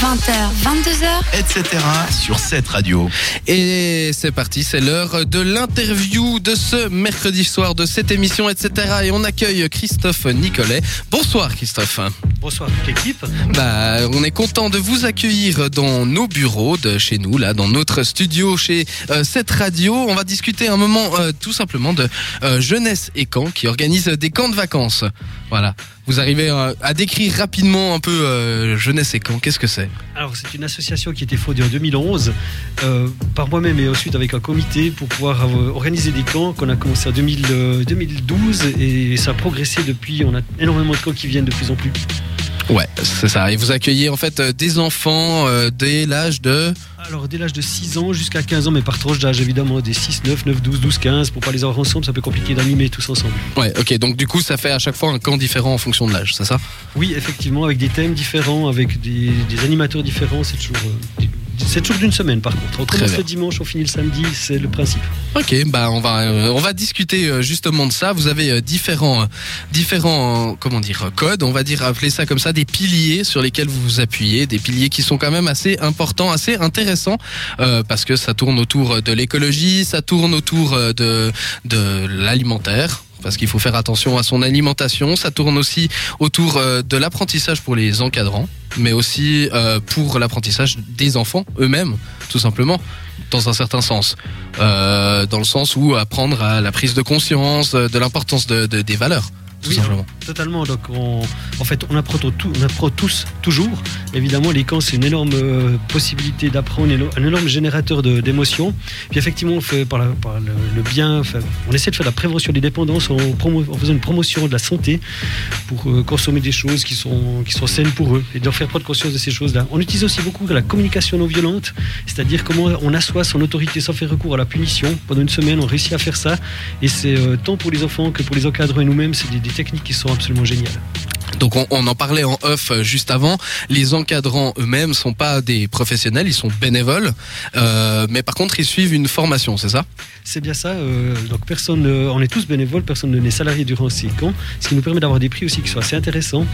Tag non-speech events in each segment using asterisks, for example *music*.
20h, 22h, etc. sur cette radio. Et c'est parti, c'est l'heure de l'interview de ce mercredi soir de cette émission, etc. Et on accueille Christophe Nicolet. Bonsoir Christophe. Bonsoir toute l'équipe. Bah, on est content de vous accueillir dans nos bureaux de chez nous, là, dans notre studio chez euh, cette radio. On va discuter un moment euh, tout simplement de euh, Jeunesse et Camp qui organise des camps de vacances. Voilà. Vous arrivez à décrire rapidement un peu Jeunesse et Camp. Qu'est-ce que c'est? Alors c'est une association qui a été fondée en 2011 euh, par moi-même et ensuite avec un comité pour pouvoir organiser des camps qu'on a commencé en 2000, euh, 2012 et ça a progressé depuis. On a énormément de camps qui viennent de plus en plus. Ouais, c'est ça. Et vous accueillez en fait euh, des enfants euh, dès l'âge de... Alors dès l'âge de 6 ans jusqu'à 15 ans, mais par tranche d'âge évidemment, des 6, 9, 9, 12, 12, 15, pour pas les avoir ensemble, c'est un peu compliqué d'animer tous ensemble. Ouais, ok. Donc du coup, ça fait à chaque fois un camp différent en fonction de l'âge, c'est ça? Oui, effectivement, avec des thèmes différents, avec des, des animateurs différents, c'est toujours, euh, c'est toujours d'une semaine par contre. On Très commence bien. le dimanche, on finit le samedi, c'est le principe. Ok, bah on va euh, on va discuter euh, justement de ça. Vous avez euh, différents différents comment dire codes, on va dire appeler ça comme ça, des piliers sur lesquels vous vous appuyez, des piliers qui sont quand même assez importants, assez intéressants parce que ça tourne autour de l'écologie, ça tourne autour de de l'alimentaire. Parce qu'il faut faire attention à son alimentation. Ça tourne aussi autour euh, de l'apprentissage pour les encadrants, mais aussi euh, pour l'apprentissage des enfants eux-mêmes, tout simplement, dans un certain sens euh, dans le sens où apprendre à la prise de conscience de l'importance de, de- des valeurs, tout Oui, simplement. Totalement. Donc, on- en fait, on apprend, tout, on apprend tous, toujours. Évidemment, les camps, c'est une énorme euh, possibilité d'apprendre, un éno- un énorme générateur de- d'émotions. Puis, effectivement, on fait par, la- par le, le bien, enfin, on essaie de faire la prévention des dépendances en, promo- en faisant une promotion de la santé pour euh, consommer des choses qui sont, qui sont saines pour eux et de leur faire prendre conscience de ces choses-là. On utilise aussi beaucoup la communication non violente, c'est-à-dire comment on assoit son autorité sans faire recours à la punition. Pendant une semaine, on réussit à faire ça. Et c'est euh, tant pour les enfants que pour les encadrants et nous-mêmes, c'est des, des techniques qui sont absolument géniales. Donc on, en parlait en off euh, juste avant. Les encadrants eux-mêmes sont pas des professionnels, ils sont bénévoles, euh, mais par contre ils suivent une formation, c'est ça? C'est bien ça. euh, donc personne, on est tous bénévoles, personne n'est salarié durant ces camps, ce qui nous permet d'avoir des prix aussi qui sont assez intéressants.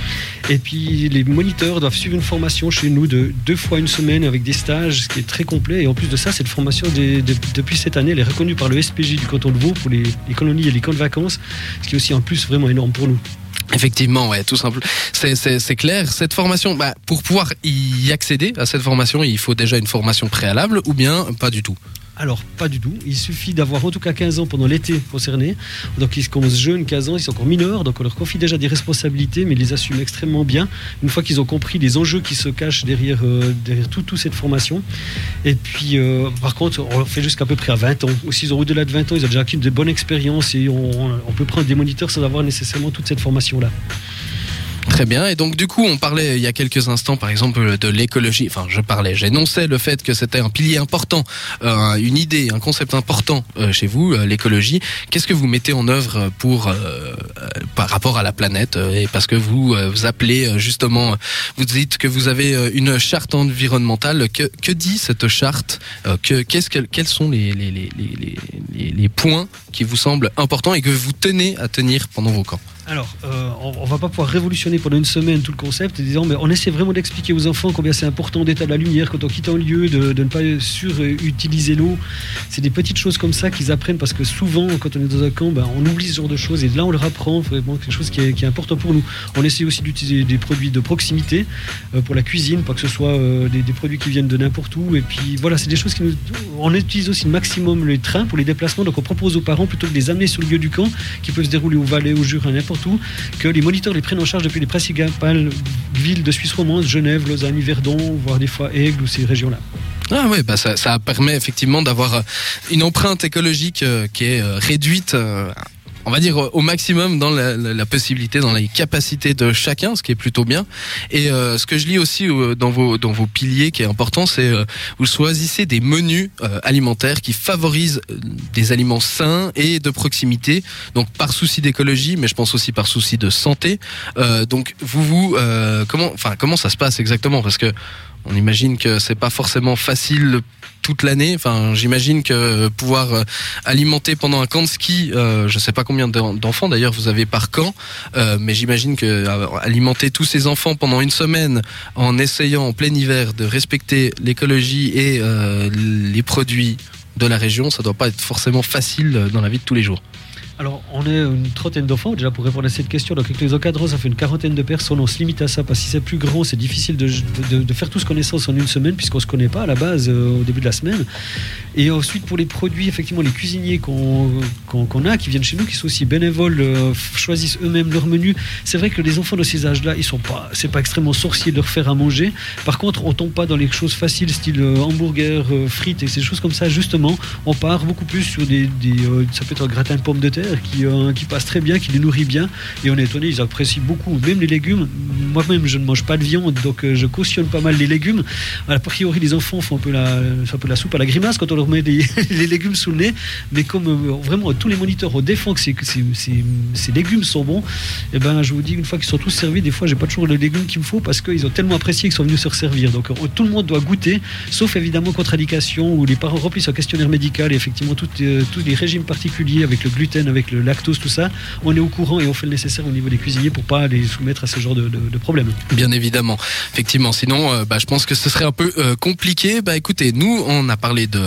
Et puis les moniteurs doivent suivre une formation chez nous de deux fois une semaine avec des stages, ce qui est très complet. Et en plus de ça, cette formation depuis cette année, elle est reconnue par le SPJ du canton de Vaud pour les, les colonies et les camps de vacances, ce qui est aussi en plus vraiment énorme pour nous. Effectivement, ouais, tout simple. C'est, clair. Cette formation, bah, pour pouvoir y accéder à cette formation, il faut déjà une formation préalable ou bien pas du tout? Alors, pas du tout. Il suffit d'avoir en tout cas 15 ans pendant l'été concerné. Donc, ils commencent jeunes, 15 ans, ils sont encore mineurs. Donc, on leur confie déjà des responsabilités, mais ils les assument extrêmement bien. Une fois qu'ils ont compris les enjeux qui se cachent derrière, euh, derrière tout, toute cette formation. Et puis, euh, par contre, on leur fait jusqu'à peu près à 20 ans. Ou s'ils ont au-delà de 20 ans, ils ont déjà acquis de bonnes expériences et on, on peut prendre des moniteurs sans avoir nécessairement toute cette formation-là. Très bien. Et donc, du coup, on parlait il y a quelques instants, par exemple, de l'écologie. Enfin, je parlais, j'énonçais le fait que c'était un pilier important, euh, une idée, un concept important euh, chez vous, euh, l'écologie. Qu'est-ce que vous mettez en œuvre pour, par rapport à la planète Et parce que vous vous appelez justement, vous dites que vous avez une charte environnementale. Que, que dit cette charte que, qu'est-ce que, Quels sont les, les, les, les, les points qui vous semblent importants et que vous tenez à tenir pendant vos camps Alors, euh, on, on va pas pouvoir révolutionner pendant une semaine tout le concept en disant, mais on essaie vraiment d'expliquer aux enfants combien c'est important d'éteindre la lumière quand on quitte un lieu, de, ne pas surutiliser l'eau. C'est des petites choses comme ça qu'ils apprennent parce que souvent, quand on est dans un camp, ben, on oublie ce genre de choses et là, on leur apprend vraiment quelque chose qui est, qui est important pour nous. On essaie aussi d'utiliser des produits de proximité euh, pour la cuisine, pas que ce soit euh, des, des produits qui viennent de n'importe où. Et puis voilà, c'est des choses qui nous. On utilise aussi le maximum les trains pour les déplacements, donc on propose aux parents plutôt que de les amener sur le lieu du camp, qui peuvent se dérouler au Valais, au Jura, n'importe où, que les moniteurs les prennent en charge depuis les principales villes de Suisse romande, Genève, Lausanne, Yverdon, voire des fois Aigle ou ces régions-là. Ah ouais, bah ça, ça permet effectivement d'avoir euh, une empreinte écologique euh, qui est euh, réduite, on va dire euh, au maximum dans la, possibilité, dans les capacités de chacun, ce qui est plutôt bien. Et euh, ce que je lis aussi euh, dans vos dans vos piliers, qui est important, c'est euh, vous choisissez des menus euh, alimentaires qui favorisent des aliments sains et de proximité. Donc par souci d'écologie, mais je pense aussi par souci de santé. Donc vous vous comment enfin comment ça se passe exactement? Parce que On imagine que c'est pas forcément facile toute l'année. Enfin, j'imagine que pouvoir euh, alimenter pendant un camp de ski, euh, je sais pas combien d'en- d'enfants d'ailleurs vous avez par camp, euh, mais j'imagine que euh, alimenter tous ces enfants pendant une semaine en essayant en plein hiver de respecter l'écologie et euh, les produits de la région, ça doit pas être forcément facile dans la vie de tous les jours. Alors, on est une trentaine d'enfants, déjà pour répondre à cette question. Donc, avec les encadrants, ça fait une quarantaine de personnes. On se limite à ça parce que si c'est plus grand, c'est difficile de, de- faire tous connaissance en une semaine puisqu'on se connaît pas à la base euh, au début de la semaine. Et ensuite, pour les produits, effectivement, les cuisiniers qu'on a, qui viennent chez nous, qui sont aussi bénévoles, euh, choisissent eux-mêmes leur menu. C'est vrai que les enfants de ces âges-là, ils sont pas, c'est pas extrêmement sorcier de leur faire à manger. Par contre, on tombe pas dans les choses faciles, style euh, hamburger, frites et ces choses comme ça. Justement, on part beaucoup plus sur des, ça peut être un gratin de pommes de terre qui, euh, qui passe très bien, qui les nourrit bien. Et on est étonné, ils apprécient beaucoup, même les légumes. Moi-même, je ne mange pas de viande, donc euh, je cautionne pas mal les légumes. A priori, les enfants font un peu la, la soupe à la grimace quand on leur met *laughs* les légumes sous le nez. Mais comme euh, vraiment tous les moniteurs ont défend que ces, légumes sont bons, et ben, je vous dis, une fois qu'ils sont tous servis, des fois, j'ai pas toujours les légumes qu'il me faut parce qu'ils ont tellement apprécié qu'ils sont venus se resservir. Donc, euh, tout le monde doit goûter, sauf évidemment contre-indication où les parents remplissent un questionnaire médical et effectivement, tous les régimes particuliers avec le gluten, avec le lactose, tout ça, on est au courant et on fait le nécessaire au niveau des cuisiniers pour pas les soumettre à ce genre de, de- problèmes. Bien évidemment, effectivement. Sinon, euh, bah, je pense que ce serait un peu euh, compliqué. Bah, écoutez, nous, on a parlé de,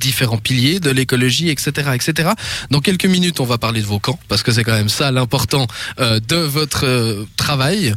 différents piliers, de l'écologie, etc., etc. Dans quelques minutes, on va parler de vos camps, parce que c'est quand même ça l'important euh, de votre travail.